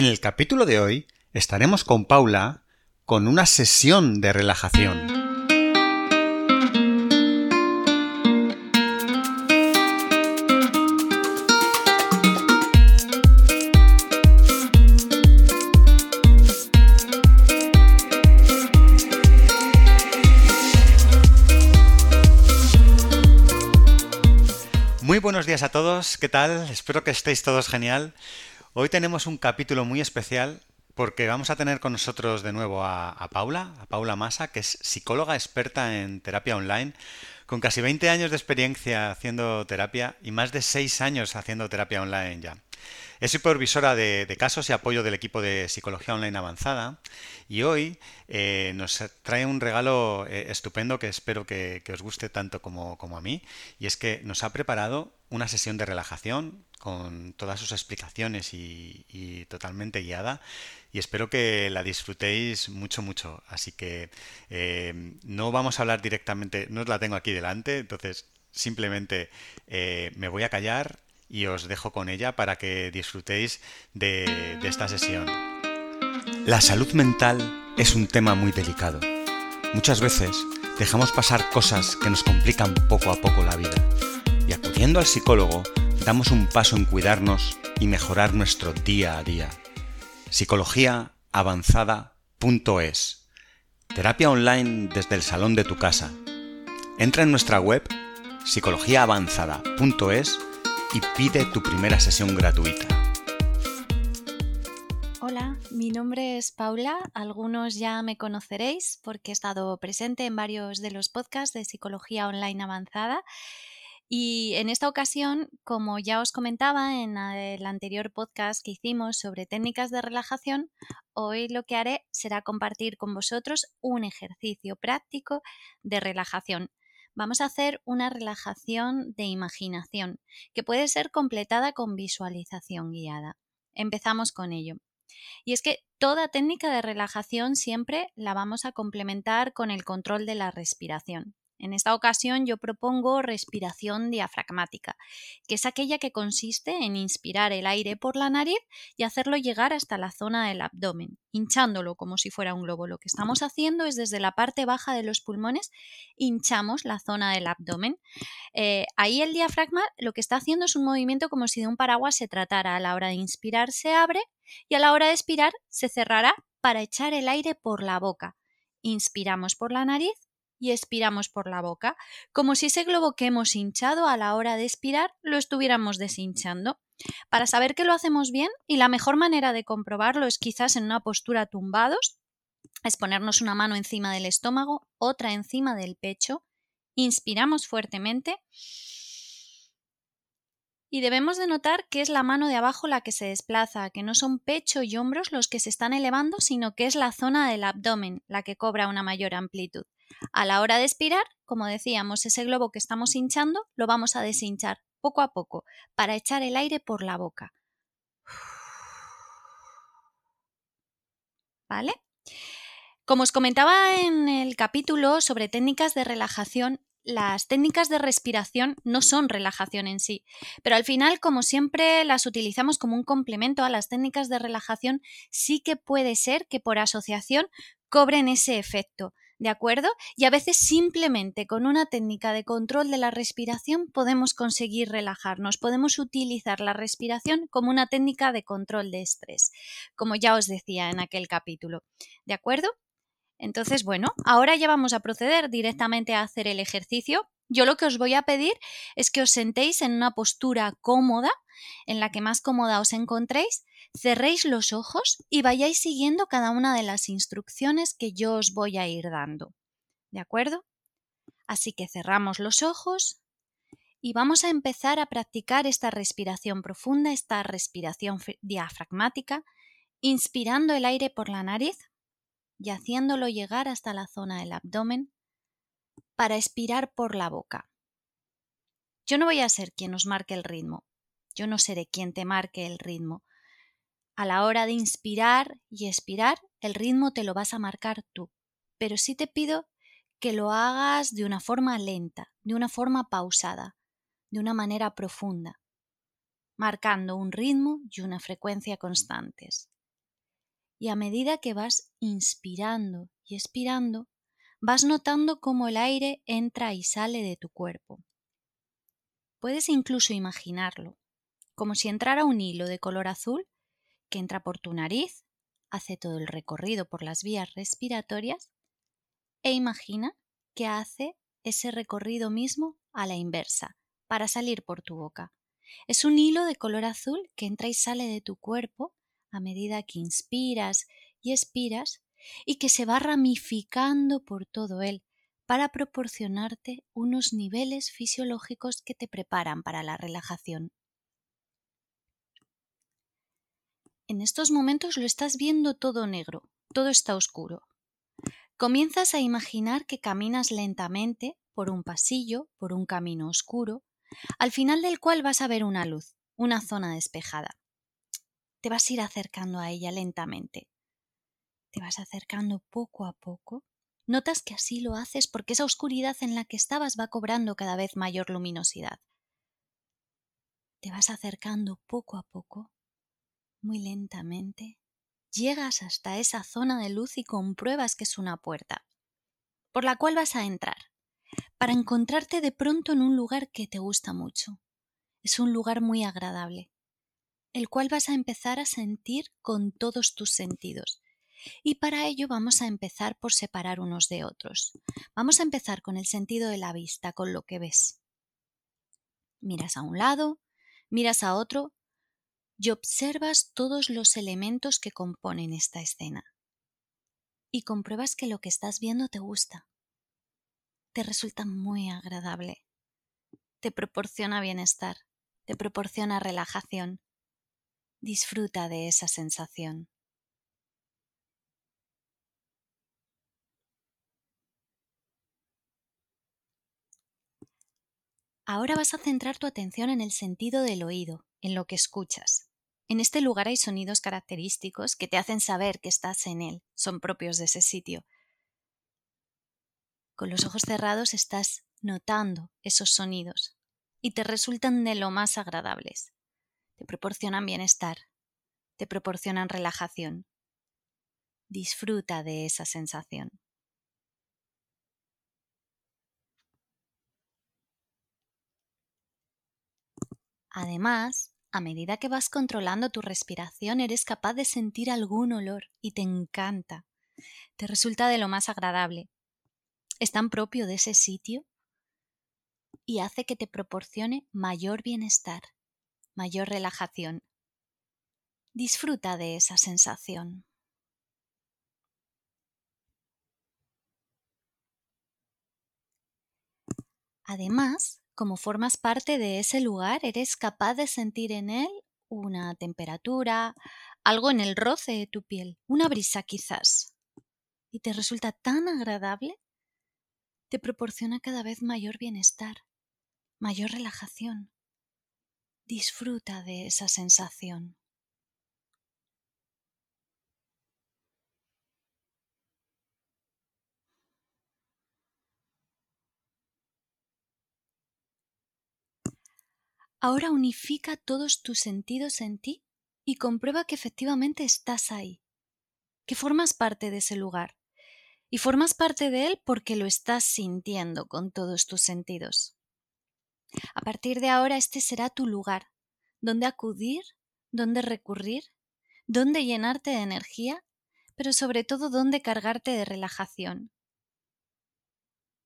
En el capítulo de hoy estaremos con Paula con una sesión de relajación. Muy buenos días a todos, ¿qué tal? Espero que estéis todos genial. Hoy tenemos un capítulo muy especial porque vamos a tener con nosotros de nuevo a, Paula, a Paula Massa, que es psicóloga experta en terapia online, con casi 20 años de experiencia haciendo terapia y más de 6 años haciendo terapia online ya. Es supervisora de, casos y apoyo del equipo de Psicología Online Avanzada y hoy eh, nos trae un regalo eh, estupendo que espero que, os guste tanto como, a mí y es que nos ha preparado una sesión de relajación con todas sus explicaciones y, totalmente guiada y espero que la disfrutéis mucho mucho. Así que eh, no vamos a hablar directamente no os la tengo aquí delante entonces simplemente me voy a callar y os dejo con ella para que disfrutéis de, esta sesión. La salud mental es un tema muy delicado. Muchas veces dejamos pasar cosas que nos complican poco a poco la vida y acudiendo al psicólogo damos un paso en cuidarnos y mejorar nuestro día a día. Psicologiaavanzada.es Terapia online desde el salón de tu casa. Entra en nuestra web psicologiaavanzada.es y pide tu primera sesión gratuita. Hola, mi nombre es Paula, algunos ya me conoceréis porque he estado presente en varios de los podcasts de Psicología Online Avanzada. Y en esta ocasión, como ya os comentaba en el anterior podcast que hicimos sobre técnicas de relajación, hoy lo que haré será compartir con vosotros un ejercicio práctico de relajación vamos a hacer una relajación de imaginación que puede ser completada con visualización guiada. Empezamos con ello. Y es que toda técnica de relajación siempre la vamos a complementar con el control de la respiración. En esta ocasión yo propongo respiración diafragmática, que es aquella que consiste en inspirar el aire por la nariz y hacerlo llegar hasta la zona del abdomen, hinchándolo como si fuera un globo. Lo que estamos haciendo es desde la parte baja de los pulmones hinchamos la zona del abdomen. Eh, ahí el diafragma lo que está haciendo es un movimiento como si de un paraguas se tratara. A la hora de inspirar se abre y a la hora de expirar se cerrará para echar el aire por la boca. Inspiramos por la nariz y expiramos por la boca, como si ese globo que hemos hinchado a la hora de expirar lo estuviéramos deshinchando. Para saber que lo hacemos bien, y la mejor manera de comprobarlo es quizás en una postura tumbados, es ponernos una mano encima del estómago, otra encima del pecho, inspiramos fuertemente y debemos de notar que es la mano de abajo la que se desplaza, que no son pecho y hombros los que se están elevando, sino que es la zona del abdomen la que cobra una mayor amplitud. A la hora de expirar, como decíamos, ese globo que estamos hinchando lo vamos a deshinchar poco a poco para echar el aire por la boca. ¿Vale? Como os comentaba en el capítulo sobre técnicas de relajación, las técnicas de respiración no son relajación en sí, pero al final, como siempre las utilizamos como un complemento a las técnicas de relajación, sí que puede ser que por asociación cobren ese efecto. ¿De acuerdo? Y a veces simplemente con una técnica de control de la respiración podemos conseguir relajarnos, podemos utilizar la respiración como una técnica de control de estrés, como ya os decía en aquel capítulo. ¿De acuerdo? Entonces, bueno, ahora ya vamos a proceder directamente a hacer el ejercicio. Yo lo que os voy a pedir es que os sentéis en una postura cómoda, en la que más cómoda os encontréis, cerréis los ojos y vayáis siguiendo cada una de las instrucciones que yo os voy a ir dando. ¿De acuerdo? Así que cerramos los ojos y vamos a empezar a practicar esta respiración profunda, esta respiración diafragmática, inspirando el aire por la nariz y haciéndolo llegar hasta la zona del abdomen para expirar por la boca. Yo no voy a ser quien os marque el ritmo, yo no seré quien te marque el ritmo. A la hora de inspirar y expirar, el ritmo te lo vas a marcar tú, pero sí te pido que lo hagas de una forma lenta, de una forma pausada, de una manera profunda, marcando un ritmo y una frecuencia constantes. Y a medida que vas inspirando y expirando, vas notando cómo el aire entra y sale de tu cuerpo. Puedes incluso imaginarlo, como si entrara un hilo de color azul que entra por tu nariz, hace todo el recorrido por las vías respiratorias e imagina que hace ese recorrido mismo a la inversa, para salir por tu boca. Es un hilo de color azul que entra y sale de tu cuerpo a medida que inspiras y expiras y que se va ramificando por todo él para proporcionarte unos niveles fisiológicos que te preparan para la relajación. En estos momentos lo estás viendo todo negro, todo está oscuro. Comienzas a imaginar que caminas lentamente por un pasillo, por un camino oscuro, al final del cual vas a ver una luz, una zona despejada. Te vas a ir acercando a ella lentamente. Te vas acercando poco a poco. Notas que así lo haces porque esa oscuridad en la que estabas va cobrando cada vez mayor luminosidad. Te vas acercando poco a poco, muy lentamente. Llegas hasta esa zona de luz y compruebas que es una puerta, por la cual vas a entrar, para encontrarte de pronto en un lugar que te gusta mucho. Es un lugar muy agradable el cual vas a empezar a sentir con todos tus sentidos. Y para ello vamos a empezar por separar unos de otros. Vamos a empezar con el sentido de la vista, con lo que ves. Miras a un lado, miras a otro y observas todos los elementos que componen esta escena. Y compruebas que lo que estás viendo te gusta. Te resulta muy agradable. Te proporciona bienestar, te proporciona relajación, Disfruta de esa sensación. Ahora vas a centrar tu atención en el sentido del oído, en lo que escuchas. En este lugar hay sonidos característicos que te hacen saber que estás en él, son propios de ese sitio. Con los ojos cerrados estás notando esos sonidos y te resultan de lo más agradables te proporcionan bienestar, te proporcionan relajación. Disfruta de esa sensación. Además, a medida que vas controlando tu respiración, eres capaz de sentir algún olor y te encanta. Te resulta de lo más agradable. Es tan propio de ese sitio y hace que te proporcione mayor bienestar mayor relajación. Disfruta de esa sensación. Además, como formas parte de ese lugar, eres capaz de sentir en él una temperatura, algo en el roce de tu piel, una brisa quizás. Y te resulta tan agradable, te proporciona cada vez mayor bienestar, mayor relajación. Disfruta de esa sensación. Ahora unifica todos tus sentidos en ti y comprueba que efectivamente estás ahí, que formas parte de ese lugar. Y formas parte de él porque lo estás sintiendo con todos tus sentidos. A partir de ahora este será tu lugar, donde acudir, donde recurrir, donde llenarte de energía, pero sobre todo donde cargarte de relajación.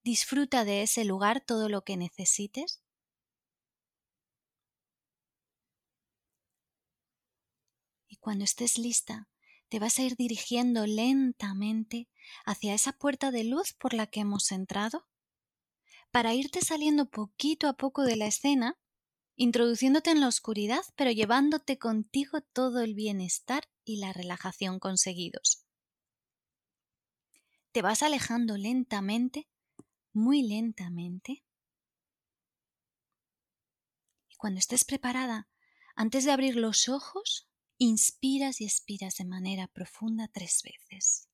Disfruta de ese lugar todo lo que necesites. Cuando estés lista, te vas a ir dirigiendo lentamente hacia esa puerta de luz por la que hemos entrado para irte saliendo poquito a poco de la escena, introduciéndote en la oscuridad, pero llevándote contigo todo el bienestar y la relajación conseguidos. Te vas alejando lentamente, muy lentamente. Y cuando estés preparada, antes de abrir los ojos, inspiras y expiras de manera profunda tres veces.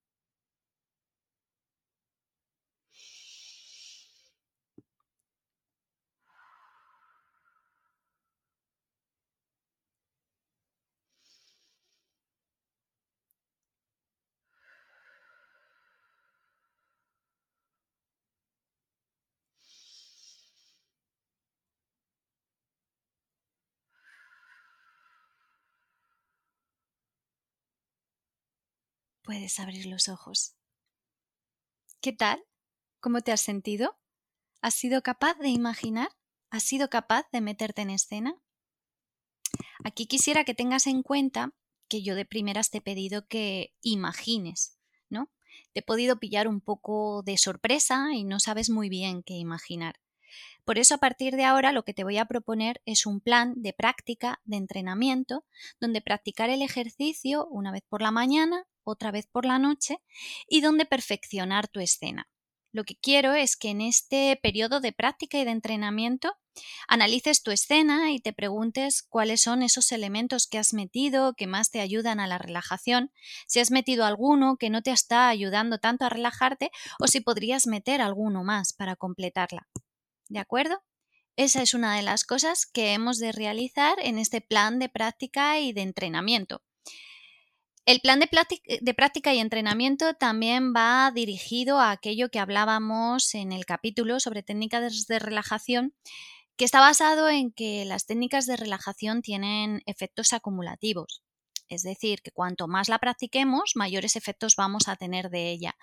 Puedes abrir los ojos. ¿Qué tal? ¿Cómo te has sentido? ¿Has sido capaz de imaginar? ¿Has sido capaz de meterte en escena? Aquí quisiera que tengas en cuenta que yo de primeras te he pedido que imagines, ¿no? Te he podido pillar un poco de sorpresa y no sabes muy bien qué imaginar. Por eso a partir de ahora lo que te voy a proponer es un plan de práctica, de entrenamiento, donde practicar el ejercicio una vez por la mañana, otra vez por la noche y donde perfeccionar tu escena. Lo que quiero es que en este periodo de práctica y de entrenamiento analices tu escena y te preguntes cuáles son esos elementos que has metido que más te ayudan a la relajación, si has metido alguno que no te está ayudando tanto a relajarte o si podrías meter alguno más para completarla. ¿De acuerdo? Esa es una de las cosas que hemos de realizar en este plan de práctica y de entrenamiento. El plan de, práctica y entrenamiento también va dirigido a aquello que hablábamos en el capítulo sobre técnicas de relajación, que está basado en que las técnicas de relajación tienen efectos acumulativos. Es decir, que cuanto más la practiquemos, mayores efectos vamos a tener de ella.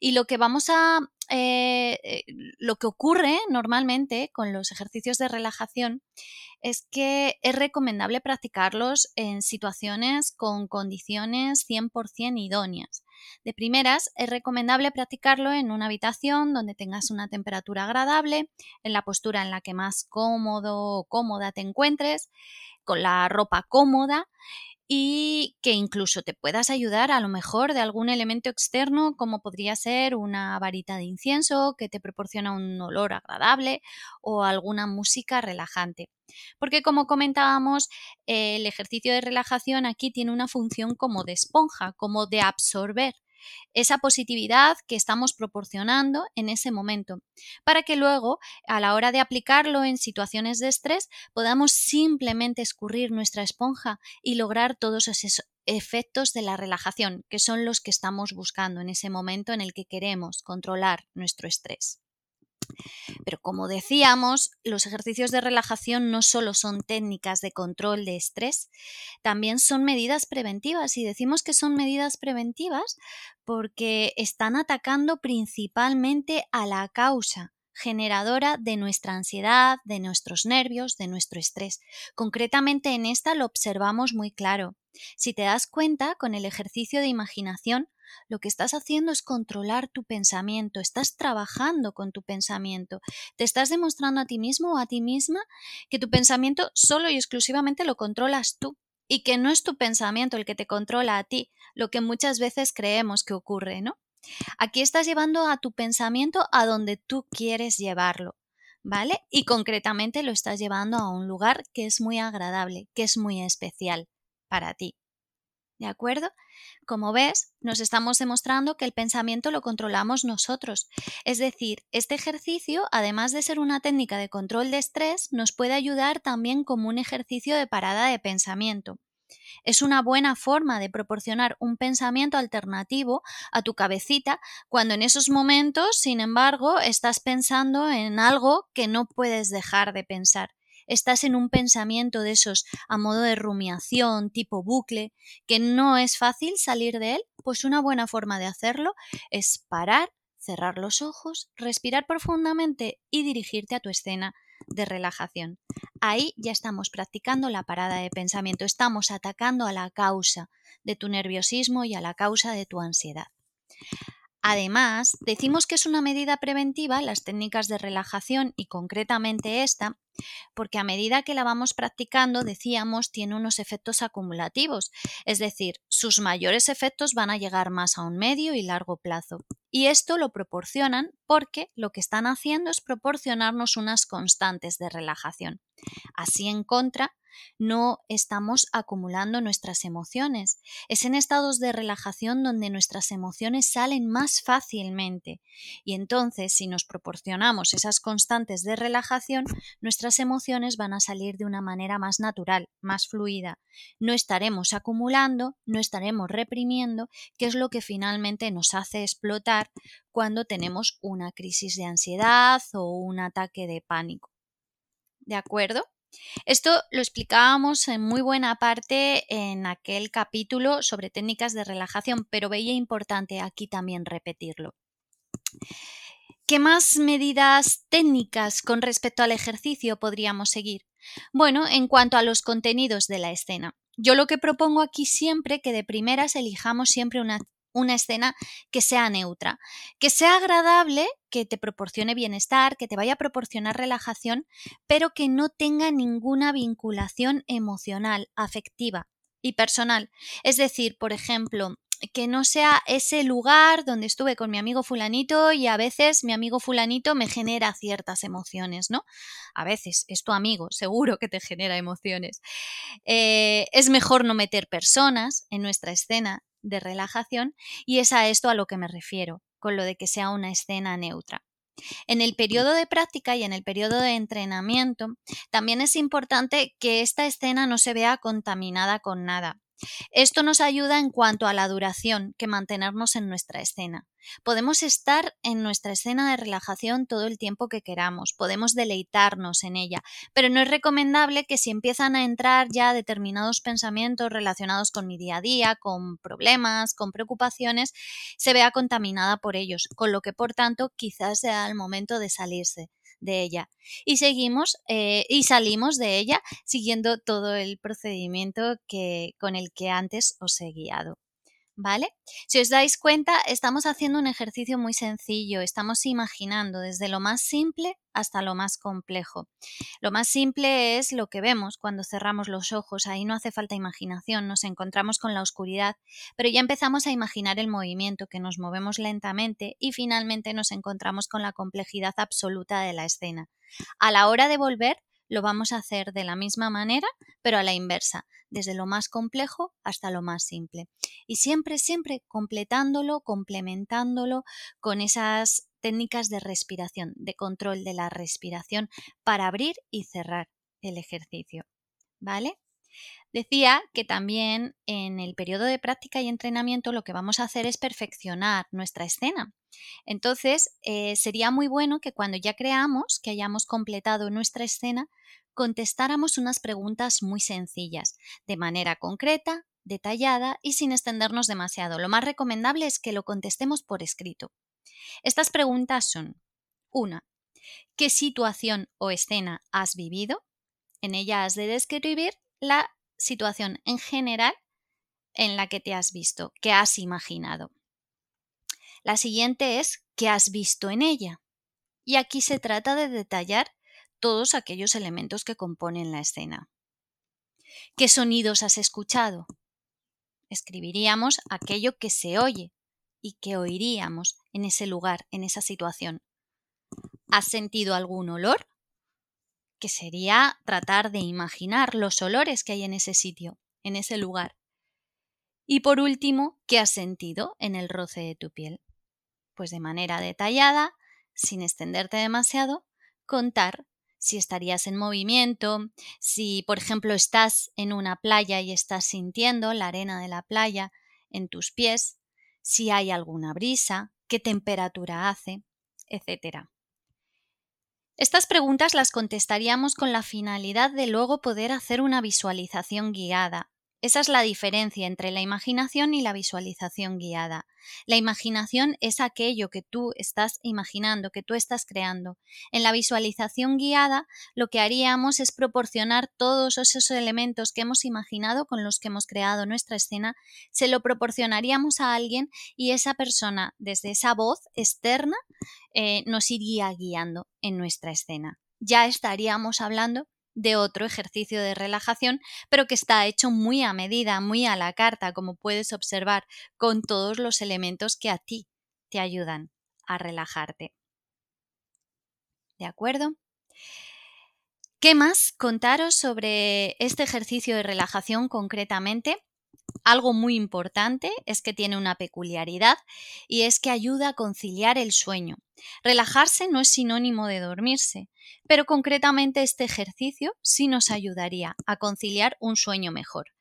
Y lo que vamos a. Eh, eh, lo que ocurre normalmente con los ejercicios de relajación es que es recomendable practicarlos en situaciones con condiciones 100% idóneas. De primeras, es recomendable practicarlo en una habitación donde tengas una temperatura agradable, en la postura en la que más cómodo o cómoda te encuentres, con la ropa cómoda y que incluso te puedas ayudar a lo mejor de algún elemento externo como podría ser una varita de incienso que te proporciona un olor agradable o alguna música relajante. Porque como comentábamos, el ejercicio de relajación aquí tiene una función como de esponja, como de absorber esa positividad que estamos proporcionando en ese momento, para que luego, a la hora de aplicarlo en situaciones de estrés, podamos simplemente escurrir nuestra esponja y lograr todos esos efectos de la relajación, que son los que estamos buscando en ese momento en el que queremos controlar nuestro estrés. Pero como decíamos, los ejercicios de relajación no solo son técnicas de control de estrés, también son medidas preventivas. Y decimos que son medidas preventivas porque están atacando principalmente a la causa generadora de nuestra ansiedad, de nuestros nervios, de nuestro estrés. Concretamente en esta lo observamos muy claro. Si te das cuenta, con el ejercicio de imaginación, lo que estás haciendo es controlar tu pensamiento, estás trabajando con tu pensamiento, te estás demostrando a ti mismo o a ti misma que tu pensamiento solo y exclusivamente lo controlas tú y que no es tu pensamiento el que te controla a ti, lo que muchas veces creemos que ocurre, ¿no? Aquí estás llevando a tu pensamiento a donde tú quieres llevarlo, ¿vale? Y concretamente lo estás llevando a un lugar que es muy agradable, que es muy especial para ti. ¿De acuerdo? Como ves, nos estamos demostrando que el pensamiento lo controlamos nosotros. Es decir, este ejercicio, además de ser una técnica de control de estrés, nos puede ayudar también como un ejercicio de parada de pensamiento. Es una buena forma de proporcionar un pensamiento alternativo a tu cabecita cuando en esos momentos, sin embargo, estás pensando en algo que no puedes dejar de pensar estás en un pensamiento de esos a modo de rumiación, tipo bucle, que no es fácil salir de él, pues una buena forma de hacerlo es parar, cerrar los ojos, respirar profundamente y dirigirte a tu escena de relajación. Ahí ya estamos practicando la parada de pensamiento, estamos atacando a la causa de tu nerviosismo y a la causa de tu ansiedad. Además, decimos que es una medida preventiva las técnicas de relajación y concretamente esta, porque a medida que la vamos practicando, decíamos, tiene unos efectos acumulativos, es decir, sus mayores efectos van a llegar más a un medio y largo plazo. Y esto lo proporcionan porque lo que están haciendo es proporcionarnos unas constantes de relajación. Así en contra, no estamos acumulando nuestras emociones. Es en estados de relajación donde nuestras emociones salen más fácilmente. Y entonces, si nos proporcionamos esas constantes de relajación, nuestras emociones van a salir de una manera más natural, más fluida. No estaremos acumulando, no estaremos reprimiendo, que es lo que finalmente nos hace explotar cuando tenemos una crisis de ansiedad o un ataque de pánico. ¿De acuerdo? Esto lo explicábamos en muy buena parte en aquel capítulo sobre técnicas de relajación, pero veía importante aquí también repetirlo. ¿Qué más medidas técnicas con respecto al ejercicio podríamos seguir? Bueno, en cuanto a los contenidos de la escena. Yo lo que propongo aquí siempre que de primeras elijamos siempre una, una escena que sea neutra, que sea agradable, que te proporcione bienestar, que te vaya a proporcionar relajación, pero que no tenga ninguna vinculación emocional, afectiva y personal. Es decir, por ejemplo, que no sea ese lugar donde estuve con mi amigo fulanito y a veces mi amigo fulanito me genera ciertas emociones, ¿no? A veces es tu amigo, seguro que te genera emociones. Eh, es mejor no meter personas en nuestra escena de relajación y es a esto a lo que me refiero, con lo de que sea una escena neutra. En el periodo de práctica y en el periodo de entrenamiento, también es importante que esta escena no se vea contaminada con nada. Esto nos ayuda en cuanto a la duración que mantenernos en nuestra escena. Podemos estar en nuestra escena de relajación todo el tiempo que queramos, podemos deleitarnos en ella, pero no es recomendable que si empiezan a entrar ya determinados pensamientos relacionados con mi día a día, con problemas, con preocupaciones, se vea contaminada por ellos, con lo que por tanto quizás sea el momento de salirse de ella. Y seguimos eh, y salimos de ella siguiendo todo el procedimiento que, con el que antes os he guiado. ¿Vale? Si os dais cuenta, estamos haciendo un ejercicio muy sencillo, estamos imaginando desde lo más simple hasta lo más complejo. Lo más simple es lo que vemos cuando cerramos los ojos, ahí no hace falta imaginación, nos encontramos con la oscuridad, pero ya empezamos a imaginar el movimiento, que nos movemos lentamente y finalmente nos encontramos con la complejidad absoluta de la escena. A la hora de volver, lo vamos a hacer de la misma manera, pero a la inversa, desde lo más complejo hasta lo más simple. Y siempre, siempre completándolo, complementándolo con esas técnicas de respiración, de control de la respiración para abrir y cerrar el ejercicio. ¿Vale? Decía que también en el periodo de práctica y entrenamiento lo que vamos a hacer es perfeccionar nuestra escena. Entonces, eh, sería muy bueno que cuando ya creamos que hayamos completado nuestra escena, contestáramos unas preguntas muy sencillas, de manera concreta, detallada y sin extendernos demasiado. Lo más recomendable es que lo contestemos por escrito. Estas preguntas son 1. ¿Qué situación o escena has vivido? En ella has de describir la situación en general en la que te has visto, que has imaginado. La siguiente es ¿qué has visto en ella? Y aquí se trata de detallar todos aquellos elementos que componen la escena. ¿Qué sonidos has escuchado? Escribiríamos aquello que se oye y que oiríamos en ese lugar, en esa situación. ¿Has sentido algún olor? Que sería tratar de imaginar los olores que hay en ese sitio, en ese lugar. Y por último, ¿qué has sentido en el roce de tu piel? Pues de manera detallada, sin extenderte demasiado, contar si estarías en movimiento, si por ejemplo estás en una playa y estás sintiendo la arena de la playa en tus pies, si hay alguna brisa, qué temperatura hace, etc. Estas preguntas las contestaríamos con la finalidad de luego poder hacer una visualización guiada, esa es la diferencia entre la imaginación y la visualización guiada. La imaginación es aquello que tú estás imaginando, que tú estás creando. En la visualización guiada lo que haríamos es proporcionar todos esos elementos que hemos imaginado con los que hemos creado nuestra escena, se lo proporcionaríamos a alguien y esa persona, desde esa voz externa, eh, nos iría guiando en nuestra escena. Ya estaríamos hablando de otro ejercicio de relajación, pero que está hecho muy a medida, muy a la carta, como puedes observar, con todos los elementos que a ti te ayudan a relajarte. ¿De acuerdo? ¿Qué más contaros sobre este ejercicio de relajación concretamente? Algo muy importante es que tiene una peculiaridad y es que ayuda a conciliar el sueño. Relajarse no es sinónimo de dormirse, pero concretamente este ejercicio sí nos ayudaría a conciliar un sueño mejor.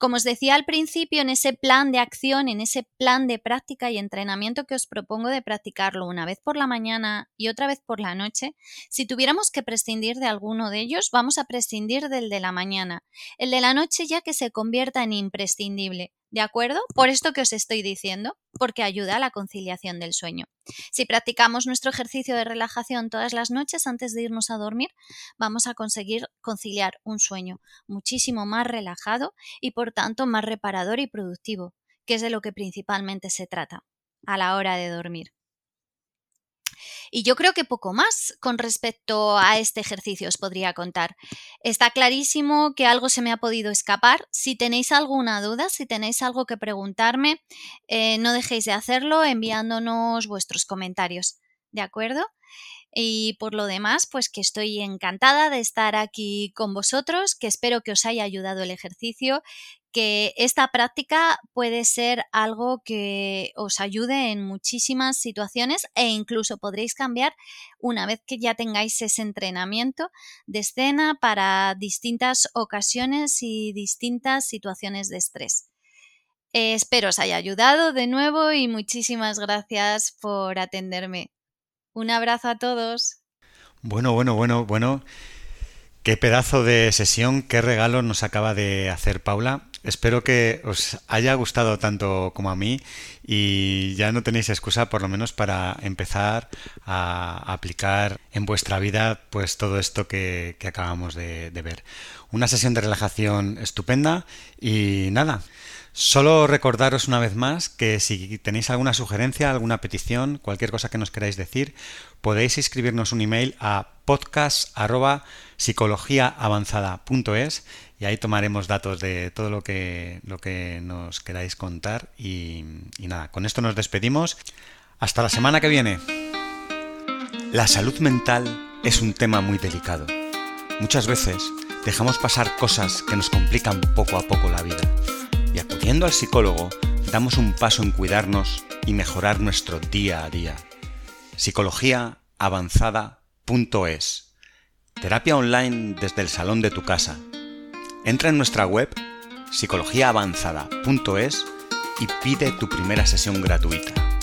Como os decía al principio, en ese plan de acción, en ese plan de práctica y entrenamiento que os propongo de practicarlo una vez por la mañana y otra vez por la noche, si tuviéramos que prescindir de alguno de ellos, vamos a prescindir del de la mañana. El de la noche ya que se convierta en imprescindible. ¿De acuerdo? Por esto que os estoy diciendo, porque ayuda a la conciliación del sueño. Si practicamos nuestro ejercicio de relajación todas las noches antes de irnos a dormir, vamos a conseguir conciliar un sueño muchísimo más relajado y por tanto más reparador y productivo, que es de lo que principalmente se trata a la hora de dormir. Y yo creo que poco más con respecto a este ejercicio os podría contar. Está clarísimo que algo se me ha podido escapar. Si tenéis alguna duda, si tenéis algo que preguntarme, eh, no dejéis de hacerlo enviándonos vuestros comentarios. ¿De acuerdo? Y por lo demás, pues que estoy encantada de estar aquí con vosotros, que espero que os haya ayudado el ejercicio, que esta práctica puede ser algo que os ayude en muchísimas situaciones e incluso podréis cambiar una vez que ya tengáis ese entrenamiento de escena para distintas ocasiones y distintas situaciones de estrés. espero os haya ayudado de nuevo y muchísimas gracias por atenderme. Un abrazo a todos. Bueno, bueno, bueno, bueno. Qué pedazo de sesión, qué regalo nos acaba de hacer Paula. Espero que os haya gustado tanto como a mí y ya no tenéis excusa por lo menos para empezar a aplicar en vuestra vida pues todo esto que, acabamos de, ver. Una sesión de relajación estupenda y nada. Solo recordaros una vez más que si tenéis alguna sugerencia, alguna petición, cualquier cosa que nos queráis decir, podéis escribirnos un email a podcast.psicologiaavanzada.es y ahí tomaremos datos de todo lo que, lo que nos queráis contar. Y, y nada, con esto nos despedimos. Hasta la semana que viene. La salud mental es un tema muy delicado. Muchas veces dejamos pasar cosas que nos complican poco a poco la vida. Y acudiendo al psicólogo, damos un paso en cuidarnos y mejorar nuestro día a día. Psicologiaavanzada.es Terapia online desde el salón de tu casa Entra en nuestra web psicologiaavanzada.es y pide tu primera sesión gratuita.